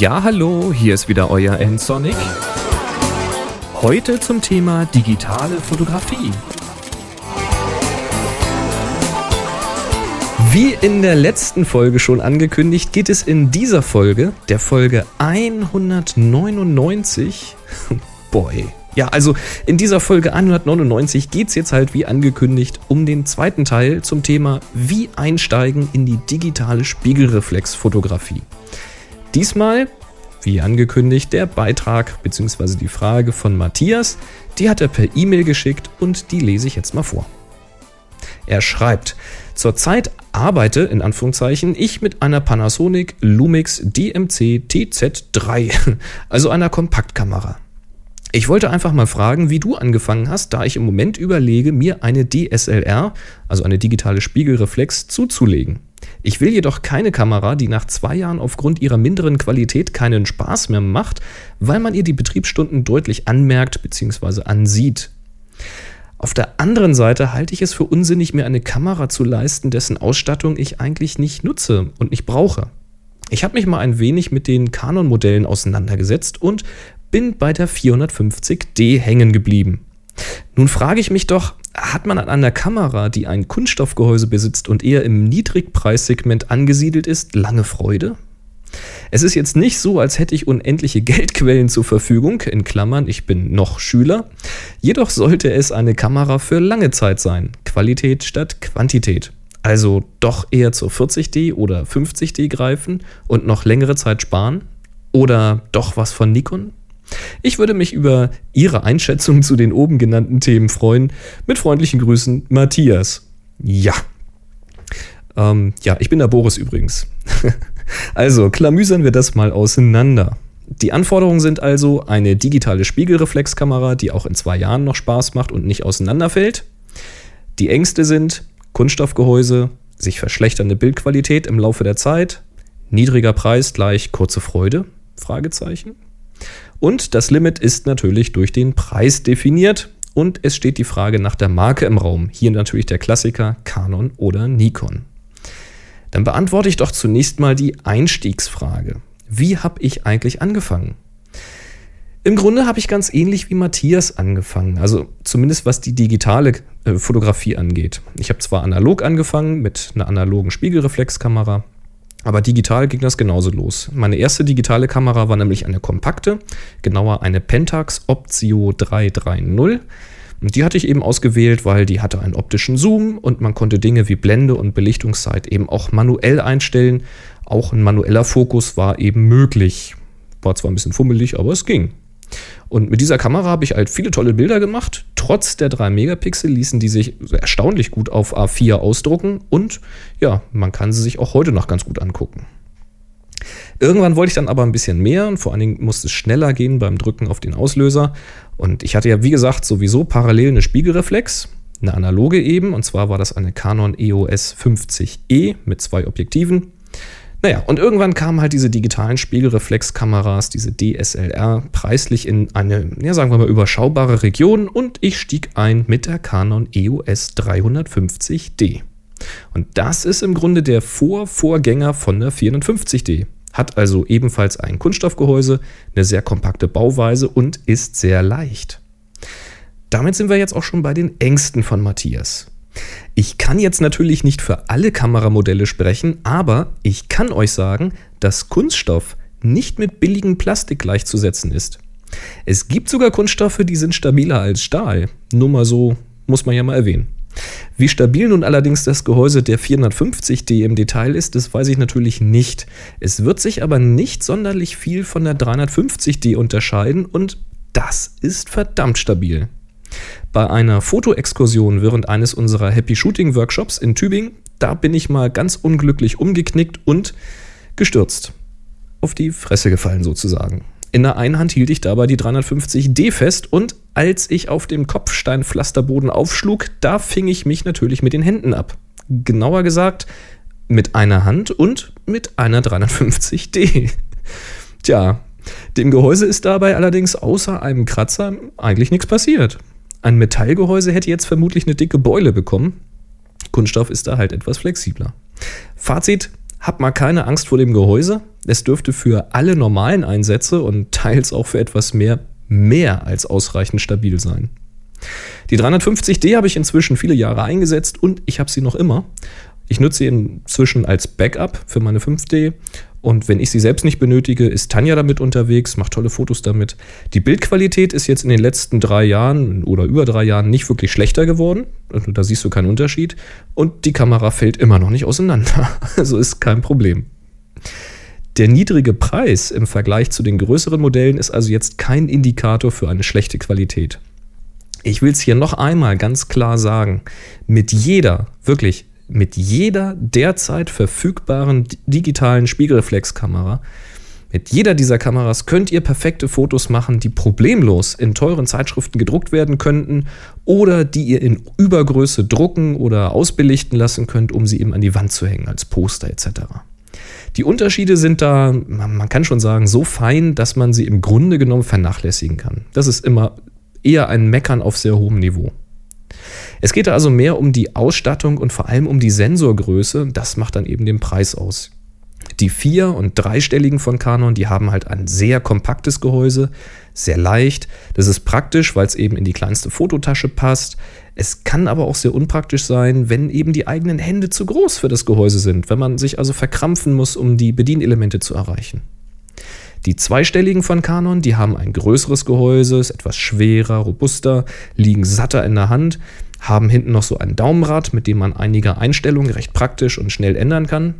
Ja, hallo, hier ist wieder euer N-Sonic. Heute zum Thema digitale Fotografie. Wie in der letzten Folge schon angekündigt, geht es in dieser Folge, der Folge 199, boy, ja, also in dieser Folge 199 geht es jetzt halt wie angekündigt um den zweiten Teil zum Thema Wie einsteigen in die digitale Spiegelreflexfotografie. Diesmal, wie angekündigt, der Beitrag bzw. die Frage von Matthias, die hat er per E-Mail geschickt und die lese ich jetzt mal vor. Er schreibt, zurzeit arbeite in Anführungszeichen ich mit einer Panasonic Lumix DMC TZ3, also einer Kompaktkamera. Ich wollte einfach mal fragen, wie du angefangen hast, da ich im Moment überlege, mir eine DSLR, also eine digitale Spiegelreflex, zuzulegen. Ich will jedoch keine Kamera, die nach zwei Jahren aufgrund ihrer minderen Qualität keinen Spaß mehr macht, weil man ihr die Betriebsstunden deutlich anmerkt bzw. ansieht. Auf der anderen Seite halte ich es für unsinnig, mir eine Kamera zu leisten, dessen Ausstattung ich eigentlich nicht nutze und nicht brauche. Ich habe mich mal ein wenig mit den Canon-Modellen auseinandergesetzt und bin bei der 450D hängen geblieben. Nun frage ich mich doch, hat man an einer Kamera, die ein Kunststoffgehäuse besitzt und eher im Niedrigpreissegment angesiedelt ist, lange Freude? Es ist jetzt nicht so, als hätte ich unendliche Geldquellen zur Verfügung, in Klammern, ich bin noch Schüler. Jedoch sollte es eine Kamera für lange Zeit sein. Qualität statt Quantität. Also doch eher zur 40D oder 50D greifen und noch längere Zeit sparen? Oder doch was von Nikon? Ich würde mich über Ihre Einschätzung zu den oben genannten Themen freuen. Mit freundlichen Grüßen, Matthias. Ja. Ähm, ja, ich bin der Boris übrigens. also, klamüsern wir das mal auseinander. Die Anforderungen sind also eine digitale Spiegelreflexkamera, die auch in zwei Jahren noch Spaß macht und nicht auseinanderfällt. Die Ängste sind Kunststoffgehäuse, sich verschlechternde Bildqualität im Laufe der Zeit, niedriger Preis gleich kurze Freude? Fragezeichen. Und das Limit ist natürlich durch den Preis definiert. Und es steht die Frage nach der Marke im Raum. Hier natürlich der Klassiker Canon oder Nikon. Dann beantworte ich doch zunächst mal die Einstiegsfrage. Wie habe ich eigentlich angefangen? Im Grunde habe ich ganz ähnlich wie Matthias angefangen, also zumindest was die digitale äh, Fotografie angeht. Ich habe zwar analog angefangen mit einer analogen Spiegelreflexkamera, aber digital ging das genauso los. Meine erste digitale Kamera war nämlich eine kompakte, genauer eine Pentax Optio 330. Und die hatte ich eben ausgewählt, weil die hatte einen optischen Zoom und man konnte Dinge wie Blende und Belichtungszeit eben auch manuell einstellen. Auch ein manueller Fokus war eben möglich. War zwar ein bisschen fummelig, aber es ging. Und mit dieser Kamera habe ich halt viele tolle Bilder gemacht. Trotz der 3 Megapixel ließen die sich erstaunlich gut auf A4 ausdrucken und ja, man kann sie sich auch heute noch ganz gut angucken. Irgendwann wollte ich dann aber ein bisschen mehr und vor allen Dingen musste es schneller gehen beim Drücken auf den Auslöser. Und ich hatte ja, wie gesagt, sowieso parallel eine Spiegelreflex, eine analoge eben, und zwar war das eine Canon EOS 50E mit zwei Objektiven. Naja, und irgendwann kamen halt diese digitalen Spiegelreflexkameras, diese DSLR, preislich in eine, ja, sagen wir mal, überschaubare Region und ich stieg ein mit der Canon EOS 350D. Und das ist im Grunde der Vorvorgänger von der 450D. Hat also ebenfalls ein Kunststoffgehäuse, eine sehr kompakte Bauweise und ist sehr leicht. Damit sind wir jetzt auch schon bei den Ängsten von Matthias. Ich kann jetzt natürlich nicht für alle Kameramodelle sprechen, aber ich kann euch sagen, dass Kunststoff nicht mit billigem Plastik gleichzusetzen ist. Es gibt sogar Kunststoffe, die sind stabiler als Stahl. Nur mal so, muss man ja mal erwähnen. Wie stabil nun allerdings das Gehäuse der 450D im Detail ist, das weiß ich natürlich nicht. Es wird sich aber nicht sonderlich viel von der 350D unterscheiden und das ist verdammt stabil. Bei einer Fotoexkursion während eines unserer Happy Shooting Workshops in Tübingen, da bin ich mal ganz unglücklich umgeknickt und gestürzt. Auf die Fresse gefallen sozusagen. In der einen Hand hielt ich dabei die 350D fest und als ich auf dem Kopfsteinpflasterboden aufschlug, da fing ich mich natürlich mit den Händen ab. Genauer gesagt, mit einer Hand und mit einer 350D. Tja, dem Gehäuse ist dabei allerdings außer einem Kratzer eigentlich nichts passiert. Ein Metallgehäuse hätte jetzt vermutlich eine dicke Beule bekommen. Kunststoff ist da halt etwas flexibler. Fazit, hab mal keine Angst vor dem Gehäuse. Es dürfte für alle normalen Einsätze und teils auch für etwas mehr mehr als ausreichend stabil sein. Die 350D habe ich inzwischen viele Jahre eingesetzt und ich habe sie noch immer. Ich nutze sie inzwischen als Backup für meine 5D und wenn ich sie selbst nicht benötige, ist Tanja damit unterwegs, macht tolle Fotos damit. Die Bildqualität ist jetzt in den letzten drei Jahren oder über drei Jahren nicht wirklich schlechter geworden. Also da siehst du keinen Unterschied. Und die Kamera fällt immer noch nicht auseinander. Also ist kein Problem. Der niedrige Preis im Vergleich zu den größeren Modellen ist also jetzt kein Indikator für eine schlechte Qualität. Ich will es hier noch einmal ganz klar sagen. Mit jeder, wirklich mit jeder derzeit verfügbaren digitalen Spiegelreflexkamera, mit jeder dieser Kameras könnt ihr perfekte Fotos machen, die problemlos in teuren Zeitschriften gedruckt werden könnten oder die ihr in Übergröße drucken oder ausbelichten lassen könnt, um sie eben an die Wand zu hängen als Poster etc. Die Unterschiede sind da, man kann schon sagen, so fein, dass man sie im Grunde genommen vernachlässigen kann. Das ist immer eher ein Meckern auf sehr hohem Niveau. Es geht also mehr um die Ausstattung und vor allem um die Sensorgröße. Das macht dann eben den Preis aus. Die vier- und dreistelligen von Canon, die haben halt ein sehr kompaktes Gehäuse, sehr leicht. Das ist praktisch, weil es eben in die kleinste Fototasche passt. Es kann aber auch sehr unpraktisch sein, wenn eben die eigenen Hände zu groß für das Gehäuse sind, wenn man sich also verkrampfen muss, um die Bedienelemente zu erreichen. Die zweistelligen von Canon, die haben ein größeres Gehäuse, ist etwas schwerer, robuster, liegen satter in der Hand, haben hinten noch so ein Daumenrad, mit dem man einige Einstellungen recht praktisch und schnell ändern kann.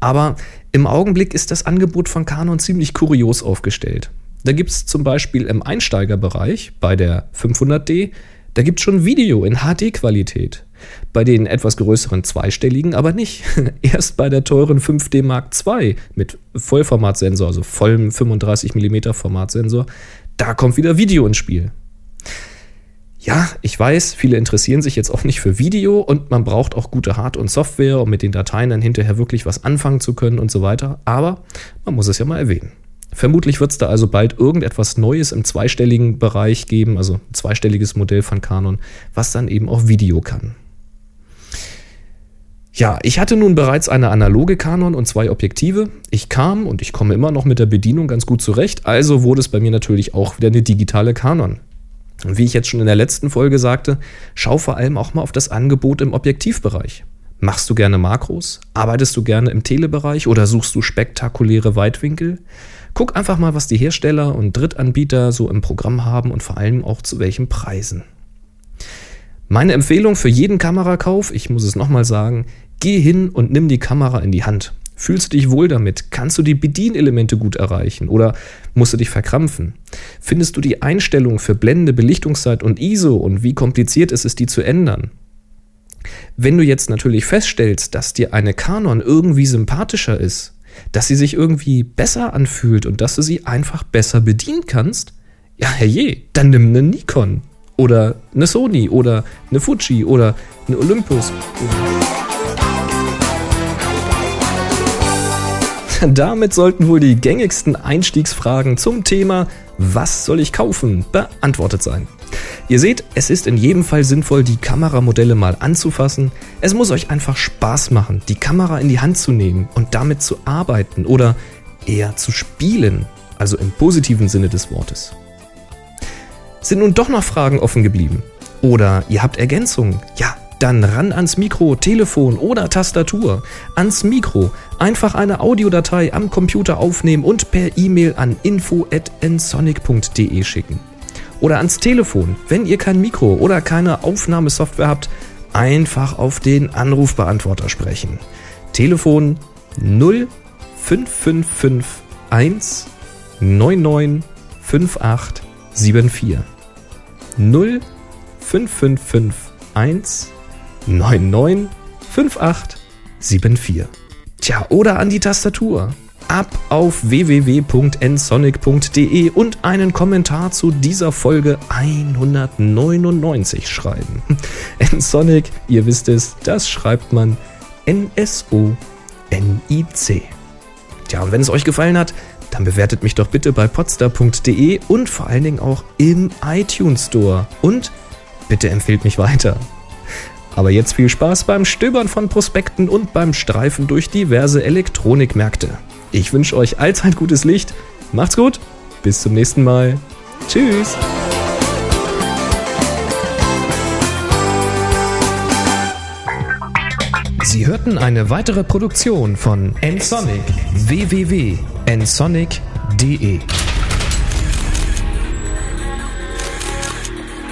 Aber im Augenblick ist das Angebot von Canon ziemlich kurios aufgestellt. Da gibt es zum Beispiel im Einsteigerbereich bei der 500D, da gibt es schon Video in HD-Qualität. Bei den etwas größeren zweistelligen aber nicht. Erst bei der teuren 5D Mark II mit Vollformatsensor, also vollem 35 mm Formatsensor, da kommt wieder Video ins Spiel. Ja, ich weiß, viele interessieren sich jetzt auch nicht für Video und man braucht auch gute Hard- und Software, um mit den Dateien dann hinterher wirklich was anfangen zu können und so weiter. Aber man muss es ja mal erwähnen. Vermutlich wird es da also bald irgendetwas Neues im zweistelligen Bereich geben, also ein zweistelliges Modell von Canon, was dann eben auch Video kann. Ja, ich hatte nun bereits eine analoge Canon und zwei Objektive. Ich kam und ich komme immer noch mit der Bedienung ganz gut zurecht, also wurde es bei mir natürlich auch wieder eine digitale Canon. Und wie ich jetzt schon in der letzten Folge sagte, schau vor allem auch mal auf das Angebot im Objektivbereich. Machst du gerne Makros? Arbeitest du gerne im Telebereich oder suchst du spektakuläre Weitwinkel? Guck einfach mal, was die Hersteller und Drittanbieter so im Programm haben und vor allem auch zu welchen Preisen. Meine Empfehlung für jeden Kamerakauf, ich muss es nochmal sagen, Geh hin und nimm die Kamera in die Hand. Fühlst du dich wohl damit? Kannst du die Bedienelemente gut erreichen oder musst du dich verkrampfen? Findest du die Einstellung für Blende, Belichtungszeit und ISO und wie kompliziert ist es, die zu ändern? Wenn du jetzt natürlich feststellst, dass dir eine Canon irgendwie sympathischer ist, dass sie sich irgendwie besser anfühlt und dass du sie einfach besser bedienen kannst, ja herrje, dann nimm eine Nikon oder eine Sony oder eine Fuji oder eine Olympus. Damit sollten wohl die gängigsten Einstiegsfragen zum Thema Was soll ich kaufen? beantwortet sein. Ihr seht, es ist in jedem Fall sinnvoll, die Kameramodelle mal anzufassen. Es muss euch einfach Spaß machen, die Kamera in die Hand zu nehmen und damit zu arbeiten oder eher zu spielen, also im positiven Sinne des Wortes. Sind nun doch noch Fragen offen geblieben? Oder ihr habt Ergänzungen? Ja, dann ran ans Mikro, Telefon oder Tastatur. Ans Mikro. Einfach eine Audiodatei am Computer aufnehmen und per E-Mail an info@nsonic.de schicken. Oder ans Telefon, wenn ihr kein Mikro oder keine Aufnahmesoftware habt, einfach auf den Anrufbeantworter sprechen. Telefon 05551 995874 05551 995874. Tja, oder an die Tastatur. Ab auf www.nsonic.de und einen Kommentar zu dieser Folge 199 schreiben. Nsonic, ihr wisst es, das schreibt man N-S-O-N-I-C. Tja, und wenn es euch gefallen hat, dann bewertet mich doch bitte bei podstar.de und vor allen Dingen auch im iTunes Store. Und bitte empfehlt mich weiter. Aber jetzt viel Spaß beim Stöbern von Prospekten und beim Streifen durch diverse Elektronikmärkte. Ich wünsche euch allzeit gutes Licht. Macht's gut. Bis zum nächsten Mal. Tschüss. Sie hörten eine weitere Produktion von nsonic www.nsonic.de